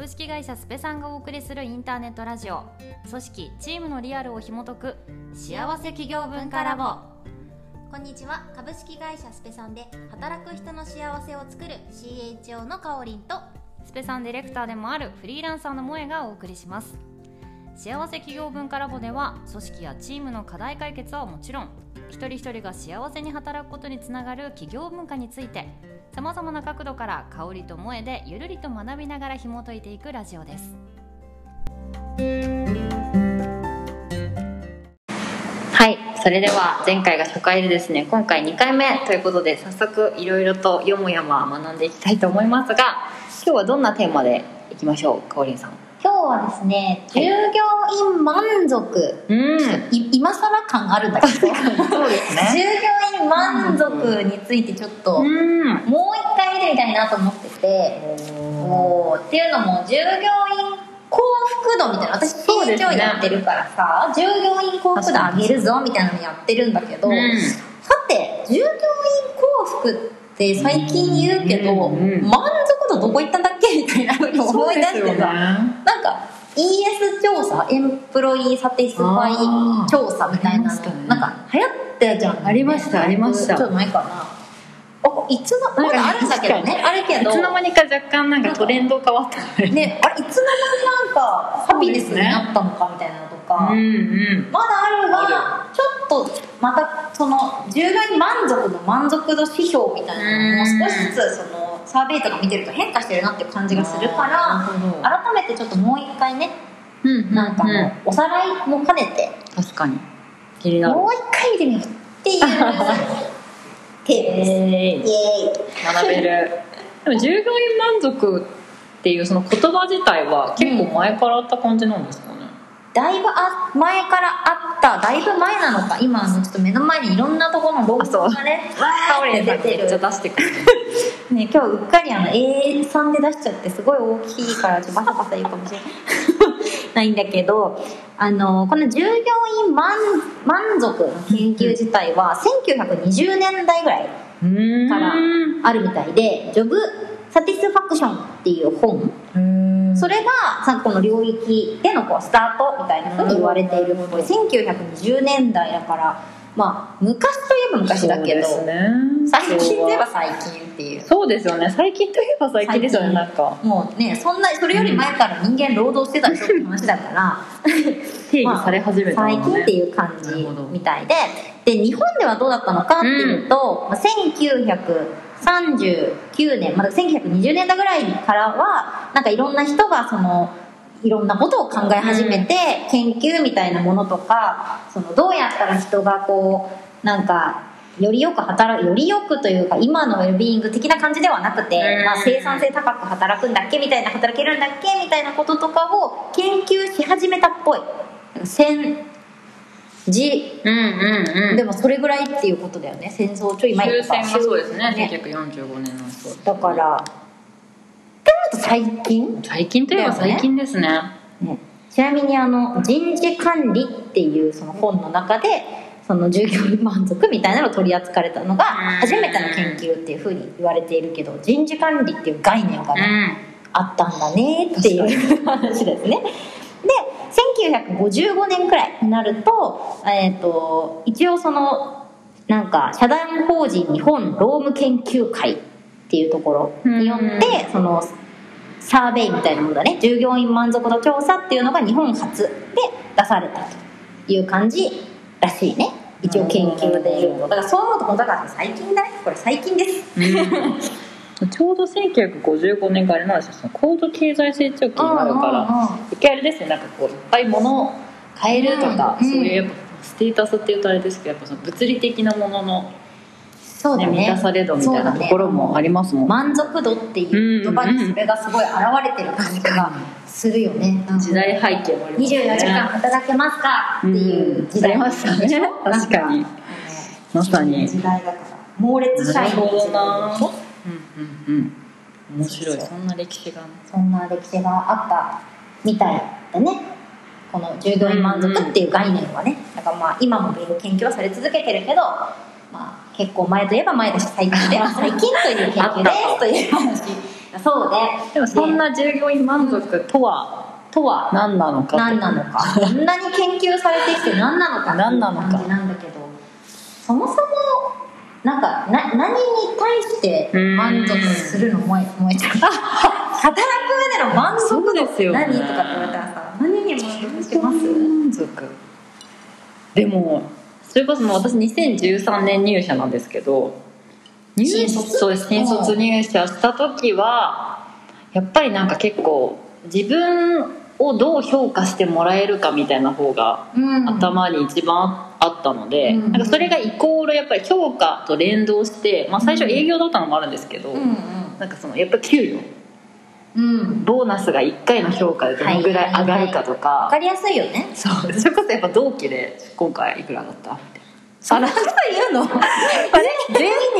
株式会社スペさんがお送りするインターネットラジオ。組織チームのリアルを紐解く幸せ企業文化ラボ。こんにちは。株式会社スペさんで働く人の幸せを作る CHO のかおりんとスペさんディレクターでもあるフリーランサーの萌えがお送りします。幸せ企業文化ラボでは組織やチームの課題解決はもちろん一人一人が幸せに働くことにつながる企業文化についてさまざまな角度から香りと萌えでゆるりと学びながら紐解いていくラジオです。はいそれでは前回が初回でですね今回2回目ということで早速いろいろとよもやま学んでいきたいと思いますが今日はどんなテーマでいきましょうかおりんさん。今日はですね従業員満足、うん。い今更感あるんだけど。そうです 従業員満足についてちょっと、うん。もう一回見てみたいなと思ってて。おー。っていうのも従業員幸福度みたいな。私そうですね。PHO やってるからさ、従業員幸福度上げるぞみたいなのやってるんだけど、うん。さて従業員幸福って最近言うけど、うんうん満足度どこ行ったんだっけ？みたいなふうに思い出してさ、なんか ES 調査 employee satisfy 調査みたいなね。なんか流行ったじゃん。ありましたありました。ちょっと前かな。あいつのまだあるんだけどね。あるけど。いつの間にか若干なんかトレンド変わった。ねねあれいつの間になんかハピネスになったのかみたいなのとか、うんうん。まだあるがちょっとまたその従業員満足の満足度指標みたいなのも少しずつそのサーベイとか見てると変化してるなっていう感じがするから改めてちょっともう一回ねうん。なんかもうおさらいも兼ねて確かに。気になる。もう一回見てみようっていうテーマです、えー。イエーイ。学べる。でも従業員満足っていうその言葉自体は結構前からあった感じなんですかね、だいぶあ前からあっただいぶ前なのか。今あのちょっと目の前にいろんなところのロゴがねわーって出てる。めっちゃ出してくるね今日うっかりあの A3 で出しちゃってすごい大きいからちょっとバサバサ言うかもしれない。ないんだけどあのこの従業員満満足の研究自体は1920年代ぐらいうんからあるみたいで「ジョブ・サティスファクション」っていう本うんそれがさこの領域でのこうスタートみたいなふうに言われているっぽい。1920年代だからまあ昔といえば昔だけど、最近といえば最近っていう。そうですよね。最近といえば最近ですよねなんか。もうねそんなそれより前から人間労働してたでしょって話だから。定義され始めた最のね。近っていう感じみたいでで日本ではどうだったのかっていうと、まあ1939年まだ1920年代ぐらいからはなんかいろんな人がそのいろんなことを考え始めて、研究みたいなものとかそのどうやったら人がこうなんかよりよく働くよりよくというか今のウェルビーイング的な感じではなくて、うん。まあ、生産性高く働くんだっけみたいな働けるんだっけみたいなこととかを研究し始めたっぽい戦時うんうんうん。でもそれぐらいっていうことだよね。戦争ちょい前終戦がそうですね。ね。1945年の。そうだからってなると最近、最近といえば最近ですね。ね、ちなみにあの人事管理っていうその本の中でその従業員満足みたいなのを取り扱われたのが初めての研究っていうふうに言われているけど人事管理っていう概念がね、あったんだねっていう話ですね。で1955年くらいになると,、えー、と一応そのなんか社団法人日本労務研究会っていうところによってそのサーベイみたいなものだね従業員満足度調査っていうのが日本初で出されたという感じらしいね。一応研究でいうと。だからそう思うとだから最近だね。これ最近です ちょうど1955年があれなんですよその高度経済成長期になるから一回あれですねなんかこういっぱい物を買えるとか、うんそういうやっぱステータスっていうとあれですけどやっぱその物理的なものの、ねそうだね。満たされ度みたいなところもありますもん、満足度っていう言葉にそれがすごい現れてる感じがするよね。時代背景もありますね。24時間働けますかっていう時代うん。ありましたね。確かに。まさに。時代だから。猛烈社員なるほどな。ねうんうんうん。面白い。そんな歴史が。ねそんな歴史があったみたいだね。この従業員満足っていう概念はね。だからまあ今も研究はされ続けてるけどまあ結構前といえば前だし最近では 最近という研究ですという話。そうねでもそんな従業員満足とはとは何なのかと何なのか。こんなに研究されてきて何なのかっていう何なのか感じなんだけど。そもそもなんかな何に対して満足するの燃え燃えちゃう働く上での満足ですよね。何とかって言われたらさ何に満足します？満足。でもそれこそもう私2013年入社なんですけど入新卒？そうです新卒入社した時はやっぱりなんか結構自分をどう評価してもらえるかみたいな方がうん。頭に一番あったので、うん。なんかそれがイコールやっぱり評価と連動して、まあ、最初営業だったのもあるんですけど、うんなんかそのやっぱ給与うん。うんボーナスが1回の評価でどのぐらい上がるかとか、分かりやすいよね。そう。それこそやっぱ同期で今回いくらだった？みたいなそんなこと言うの？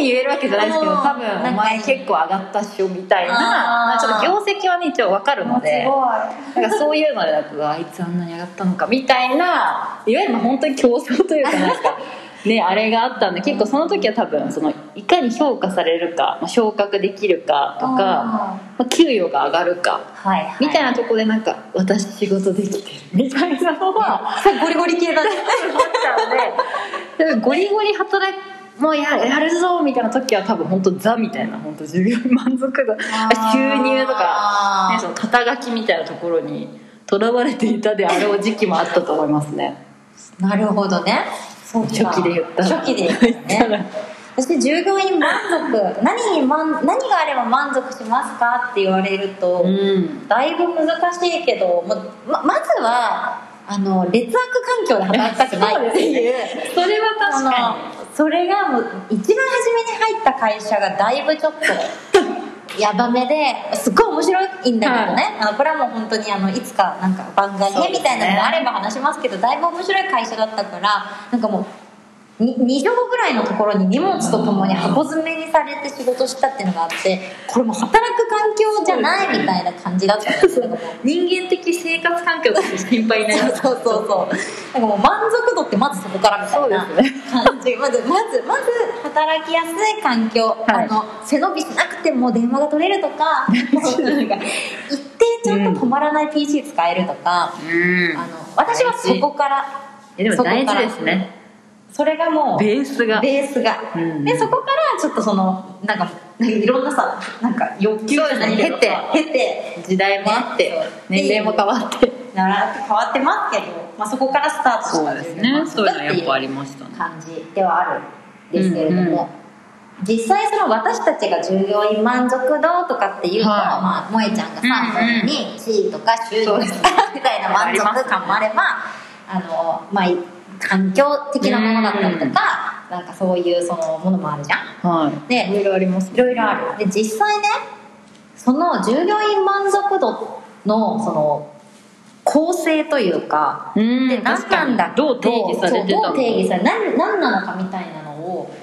に言えるわけじゃないですけどうん多分お前結構上がったっしょみたいな。ちょっと業績はね一応分かるのですなんかそういうのでなんかうわあいつあんなに上がったのかみたいな。いわゆるまあ本当に競争というかなんか ねあれがあったんで結構その時は多分そのいかに評価されるか、まあ、昇格できるかとか、まあ、給与が上がるかはい、はい、みたいなところでなんか私仕事できてるみたいなのは ゴリゴリ系だね。思っちゃうのでゴリゴリ働いもうややるぞみたいな時は多分本当ザみたいな本当従業員満足度。収入とか、ね、その肩書きみたいなところにとらわれていたであろう時期もあったと思いますね。なるほどね。初期で言ったら。初期で言ったらね。そして従業員満足。何に満何があれば満足しますかって言われると、うん。だいぶ難しいけどまままずはあの劣悪環境で働きたくないっていう。それは確かあのそれがもう一番初めに入った会社がだいぶちょっと やばめですっごい面白いんだけどね、あのこれはもう本当にあのいつかなんか番外編みたいなのがあれば話しますけどだいぶ面白い会社だったからなんかもうに2畳ぐらいのところに荷物とともに箱詰めにされて仕事したっていうのがあってこれもう働く環境じゃないみたいな感じだったんですけどもに 人間的生活環境として心配になります。そうそうそうなんかもう満足度ってまずそこからみたいな感じ、まずまずまず働きやすい環境、はい。あの背伸びしなくても電話が取れるとか一定ちゃんと止まらない PC 使えるとか、うんあの私はそこからえでも大事ですねそれがもうベースが。ベースが、うん。でそこからちょっとそのなんかなんかいろんなさなんか欲求じゃないけどそうですね。経て時代もあって、ね年齢も変わって。なら変わってますけど、まあ、そこからスタートしたそうですね。そういうのやっぱありましたね。感じではあるんですけれども、うんうん実際その私たちが従業員満足度とかっていうと、はい。まあ、萌えちゃんがさ、うんうん。に地位とか収入みたいな満足感もあればあの、まあ、環境的なものだったりとか、なんかそういうそのものもあるじゃん。はい。でいろいろありますいろいろある。で実際ねその従業員満足度のその構成というかうんで何なんだどう定義されてたの？どう定義され何何なのかみたいなのを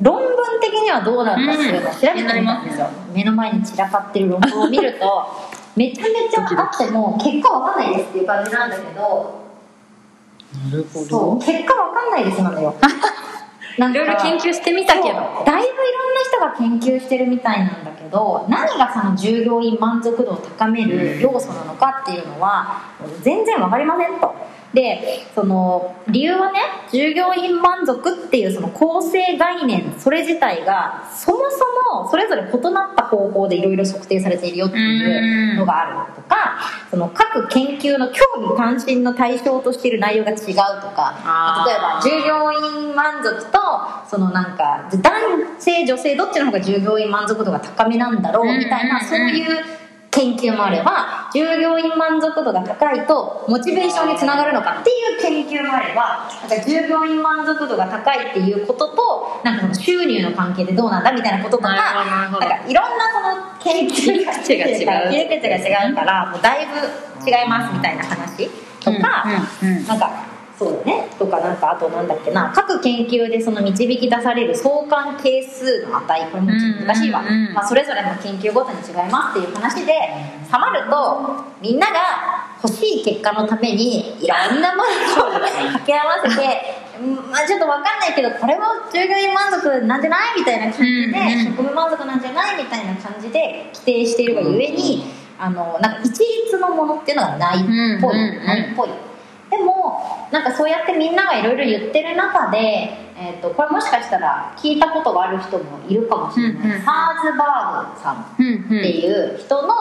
論文的にはどうなんだっていうのを調べてみたんですよ、目の前に散らかってる論文を見るとめちゃめちゃあっても結果わかんないですっていう感じなんだけどなるそう。結果わかんないです なんだよ。なんいろいろ研究してみたけど。だいぶいろんな人が研究してるみたいなんだけど何がその従業員満足度を高める要素なのかっていうのは全然わかりませんと。でその理由はね従業員満足っていうその構成概念それ自体がそもそもそれぞれ異なった方法でいろいろ測定されているよっていうのがあるとかその各研究の興味関心の対象としている内容が違うとか例えば従業員満足とそのなんか男性女性どっちの方が従業員満足度が高めなんだろうみたいなうん。そういう研究もあれば従業員満足度が高いとモチベーションにつながるのかっていう研究もあればなんか従業員満足度が高いっていうこととなんかその収入の関係でどうなんだみたいなこととかなんかいろんなその研究が切り口が違うからもうだいぶ違いますみたいな話とか、なんかそうだね。とかなんかあとなんだっけな。各研究でその導き出される相関係数の値これもちょっと難しいわ、うんうんうん。まあ、それぞれの研究ごとに違いますっていう話でさまるとみんなが欲しい結果のためにいろんなものを掛け合わせてうんまあ、ちょっと分かんないけどこれも従業員満足なんじゃないみたいな感じで、うんうん。職務満足なんじゃないみたいな感じで規定しているがゆえに、あのなんか一律のものっていうのがないっぽい、うんうんうん。ないっぽいなんかそうやってみんながいろいろ言ってる中で、えー、とこれもしかしたら聞いたことがある人もいるかもしれない、うんうんハーズバーグさんうんっていう人の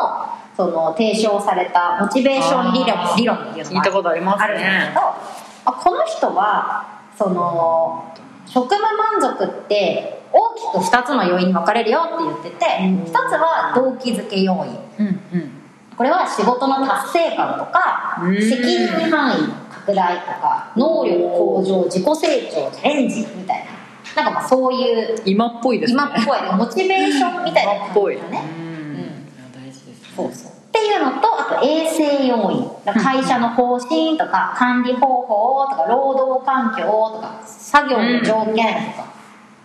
その提唱されたモチベーション理論理論っていうの聞いたことありますあるんだけねど、あこの人はその職務満足って大きく2つの要因に分かれるよって言っててうん。1つは動機づけ要因。うんうん。これは仕事の達成感とかうん。責任範囲。の拡大とか能力向上自己成長チャレンジみたいな。なんかまあそういう今っぽいですね。今っぽいモチベーションみたいな今っぽい。感じだねうん。いや大事です。そうそう。っていうのとあと衛生要因。会社の方針とか管理方法とか労働環境とか作業の条件とか、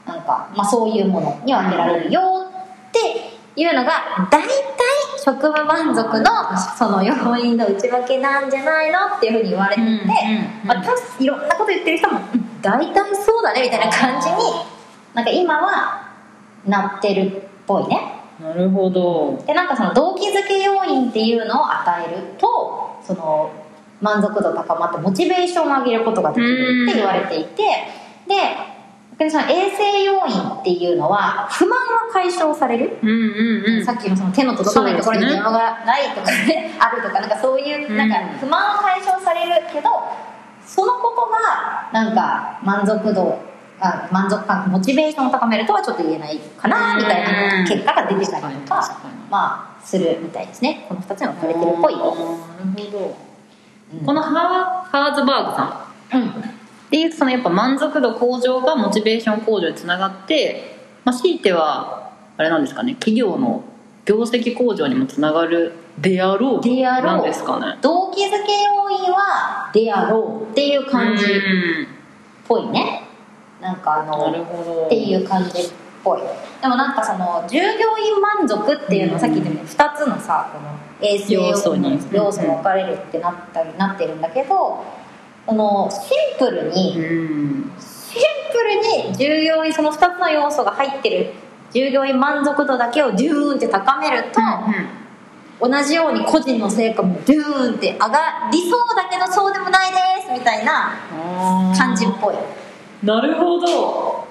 なんか、まあ、そういうものに分けられるよっていうのが大体職務満足のその要因の内訳なんじゃないのっていうふうに言われていて、うんうん。いろんなこと言ってる人もうん大体そうだねみたいな感じになんか今はなってるっぽいね。なるほど。でなんかその動機づけ要因っていうのを与えるとその満足度高まってモチベーションを上げることができるって言われていてで逆にその衛生要因っていうのは不満は解消される、うんうんうん。さっきのその手の届かないところに電話がないとかねあるとかなんかそういうなんかうん不満は解消されるけどそのことがなんか満足度あ満足感モチベーションを高めるとはちょっと言えないかなみたいな結果が出てたりとかまあするみたいですね。この2つに分かれてるっぽい。なるほど。うんこのハーハーズバーグさん。うんっていうそのやっぱ満足度向上がモチベーション向上につながって、まあ、強いてはあれなんですかね企業の業績向上にもつながるであろうであろう。なんですかね。動機づけ要因はであろうっていう感じっうんぽいね。なんかあのなるほど。っていう感じっぽい。でもなんかその従業員満足っていうのをさっき言ったように2つのさこの衛生要素に。要素に分かれるってなったりなってるんだけどそのシンプルにうんシンプルに従業員その2つの要素が入ってる従業員満足度だけをデューンって高めると、同じように個人の成果もデューンって上がりそうだけどそうでもないですみたいな感じっぽい。なるほど。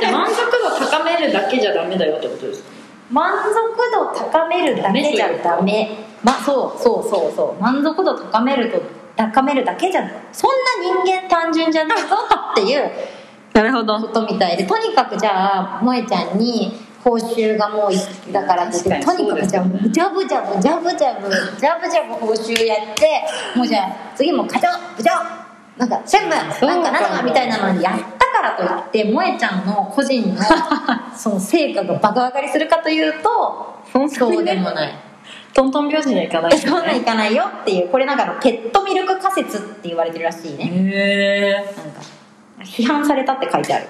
で満足度高めるだけじゃダメだよってことですか？満足度高めるだけじゃダメ。まそうそうそうそう。満足度高めると高めるだけじゃそんな人間単純じゃないぞっていう なるほど。ことみたいでとにかくじゃあ萌ちゃんに報酬がもういだからってとににかくじゃあジャブジャブジャブジャブジャブジャブ報酬やってもうじゃあ次も課長部長なんか専務なんかなんとかみたいなのにやったからといって萌ちゃんの個人の その成果が爆上がりするかというとそうでもない。トントン拍子にはいかないそんなんいねかないよっていうこれなんかあのペットミルク仮説って言われてるらしいね。へえなんか批判されたって書いてある。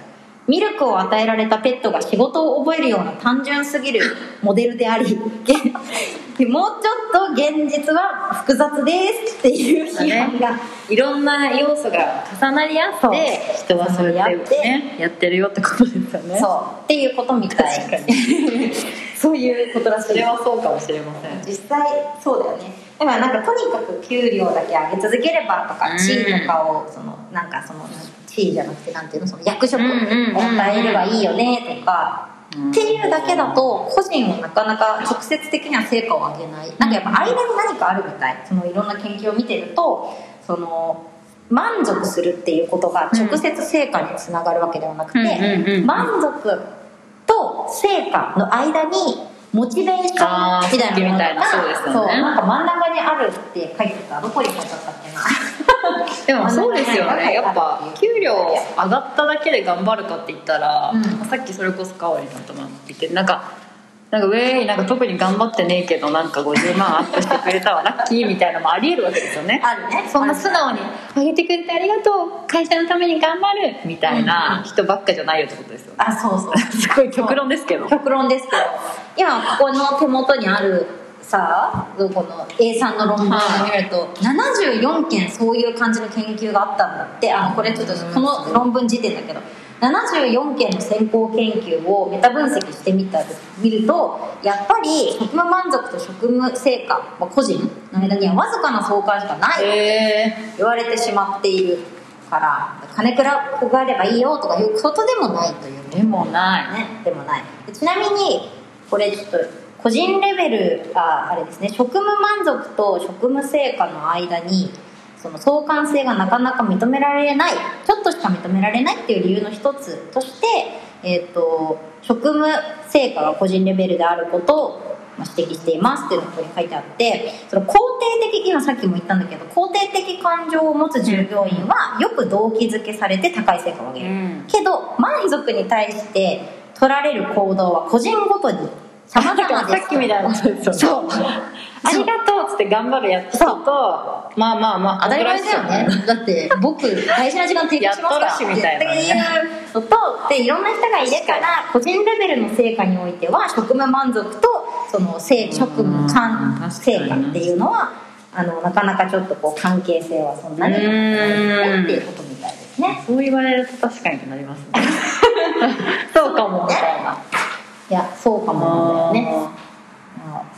ミルクを与えられたペットが仕事を覚えるような単純すぎるモデルでありげ もうちょっと現実は複雑ですっていう批判が、いろんな要素が重なり合って人はそうやってねやってるよってことですよね。そう。っていうことみたい。確かにそういうことらしいそれはそうかもしれません実際そうだよね。だからなんかとにかく給料だけ上げ続ければとかうん。地位とかをそのなんかその地位じゃなくてなんていうのその役職を与えればいいよねとかっていうだけだと個人はなかなか直接的には成果を上げない。なんかやっぱ間に何かあるみたい。そのいろんな研究を見てるとその満足するっていうことが直接成果につながるわけではなくて、満足と成果の間にモチベーションみたいなものさっきみたいなそうですよね。なんか真ん中にあるって書いてたどこに書いてたっけなでもそうですよね。やっぱ給料上がっただけで頑張るかって言ったら、うん。さっきそれこそかおりさんとも言ってなんかなんかウェイなんか特に頑張ってねえけどなんか50万アップしてくれたわラッキーみたいなのもありえるわけですよね。あるね。そんな素直に「あげてくれてありがとう会社のために頑張る」みたいな人ばっかじゃないよってことですよね。あそうそう。すごい極論ですけど。極論ですけど。今ここの手元にあるさこの A さんの論文を見ると、74件そういう感じの研究があったんだって。あのこれちょっとこの論文時点だけど74件の先行研究をメタ分析してみた見るとやっぱり職務満足と職務成果、まあ、個人の間にはわずかな相関しかないへ言われてしまっているから金くらがあればいいよとかいうことでもないというでもない。ねでもない。でちなみにこれちょっと個人レベルああれですね職務満足と職務成果の間にその相関性がなかなか認められないちょっとしか認められないっていう理由の一つとして、えー、と職務成果が個人レベルであることをまあ指摘していますっていうのがここに書いてあってその肯定的今さっきも言ったんだけど肯定的感情を持つ従業員はよく動機づけされて高い成果を上げる、うん。けど満足に対して取られる行動は個人ごとに様々です。さっきみたいなことですよね。そう。ありがとうっつって頑張るやつとまあまあまあ当たり前だよね。だって僕大事な時間提供しますから。やみたいなね。っていう。のとでいろんな人がいるから個人レベルの成果においては職務満足とその成職務間うん成果っていうのはあのなかなかちょっとこう関係性はそんなにないうんっていうことみたいですね。そう言われると確かになりますね。そうかもみたいな。いやそうかもね。あ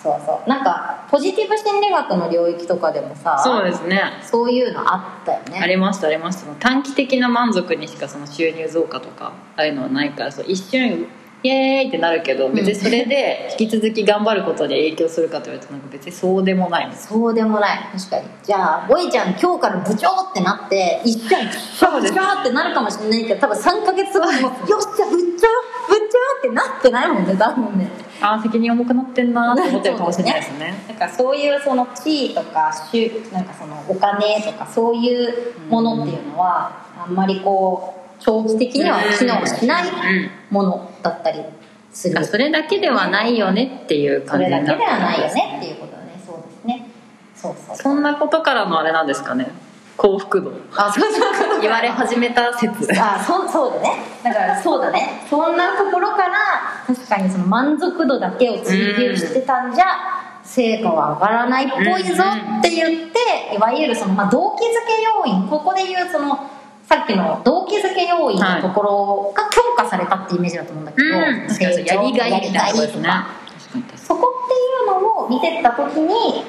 そうそう。なんかポジティブ心理学の領域とかでもさそうですね。そういうのあったよね。ありましたありました。短期的な満足にしかその収入増加とかああいうのはないからそう一瞬イエーイってなるけど別にそれで引き続き頑張ることに影響するかと言われなんか別にそうでもない。そうでもない。確かに。じゃあボイちゃん今日から部長ってなって一瞬そうです。部長ってなるかもしれないけど多分3ヶ月後にもよっしゃ部長部長ってなってないもんね多分ねああ責任重くなってんなって思ってるかもしれないですね。だからそういうその地位とか収なんかそのお金とかそういうものっていうのはあんまりこう長期的には機能しないものだったりする。あそれだけではないよねっていうそ感じれだけではないよねっていうことだね。そうですね。そうそう。そんなことからのあれなんですかね幸福度。あそうそう。言われ始めた説。あそうそうだね。だからそうだね。そんなところから確かにその満足度だけを追求してたんじゃ成果は上がらないっぽいぞって言っていわゆるその、まあ、動機づけ要因。ここで言うそのさっきの動機づけ要因のところが強化されたってイメージだと思うんだけど、やりがいみたいなそこっていうのを見てった時に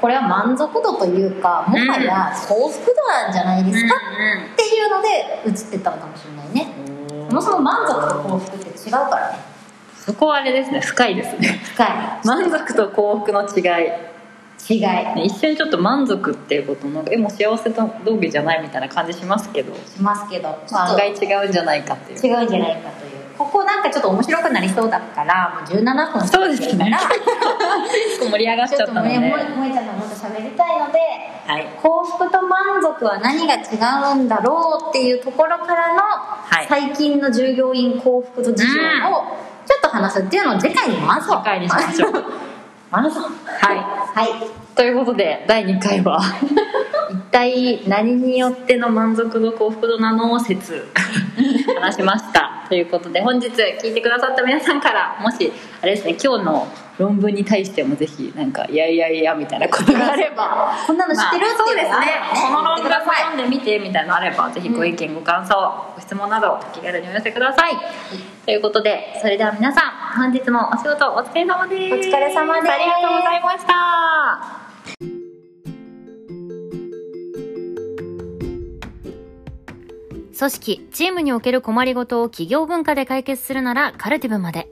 これは満足度というかもはや幸福度なんじゃないですか、っていうので映ってったのかもしれないね。そもそも満足と幸福って違うからね。そこはあれですね。深いですね。深い。満足と幸福の違い。違い。ね一瞬ちょっと満足っていうことなんかえもう幸せと道義じゃないみたいな感じしますけど、しますけど。案外違うんじゃないかっていう。違うんじゃないかここなんかちょっと面白くなりそうだからもう17分そうですね。盛り上がっちゃったので、ちょっとねもえもえちゃんともっと喋りたいのではい。幸福と満足は何が違うんだろうっていうところからの、い。最近の従業員幸福度事情をちょっと話すっていうのを次回に回そう。次回にしましょう。回そう。はい。はいということで第2回は。一体何によっての満足度幸福度なの説。話しました。ということで本日聞いてくださった皆さんからもしあれですね今日の論文に対してもぜひなんかいやいやいやみたいなことがあれば。こんなの知ってる？まあそうですね。この論文さい読んでみてみたいなのあればぜひご意見ご感想ご質問などお気軽にお寄せください。ということでそれでは皆さん本日もお仕事お疲れ様です。お疲れ様です。ありがとうございました組織、チームにおける困りごとを企業文化で解決するならカルティブまで。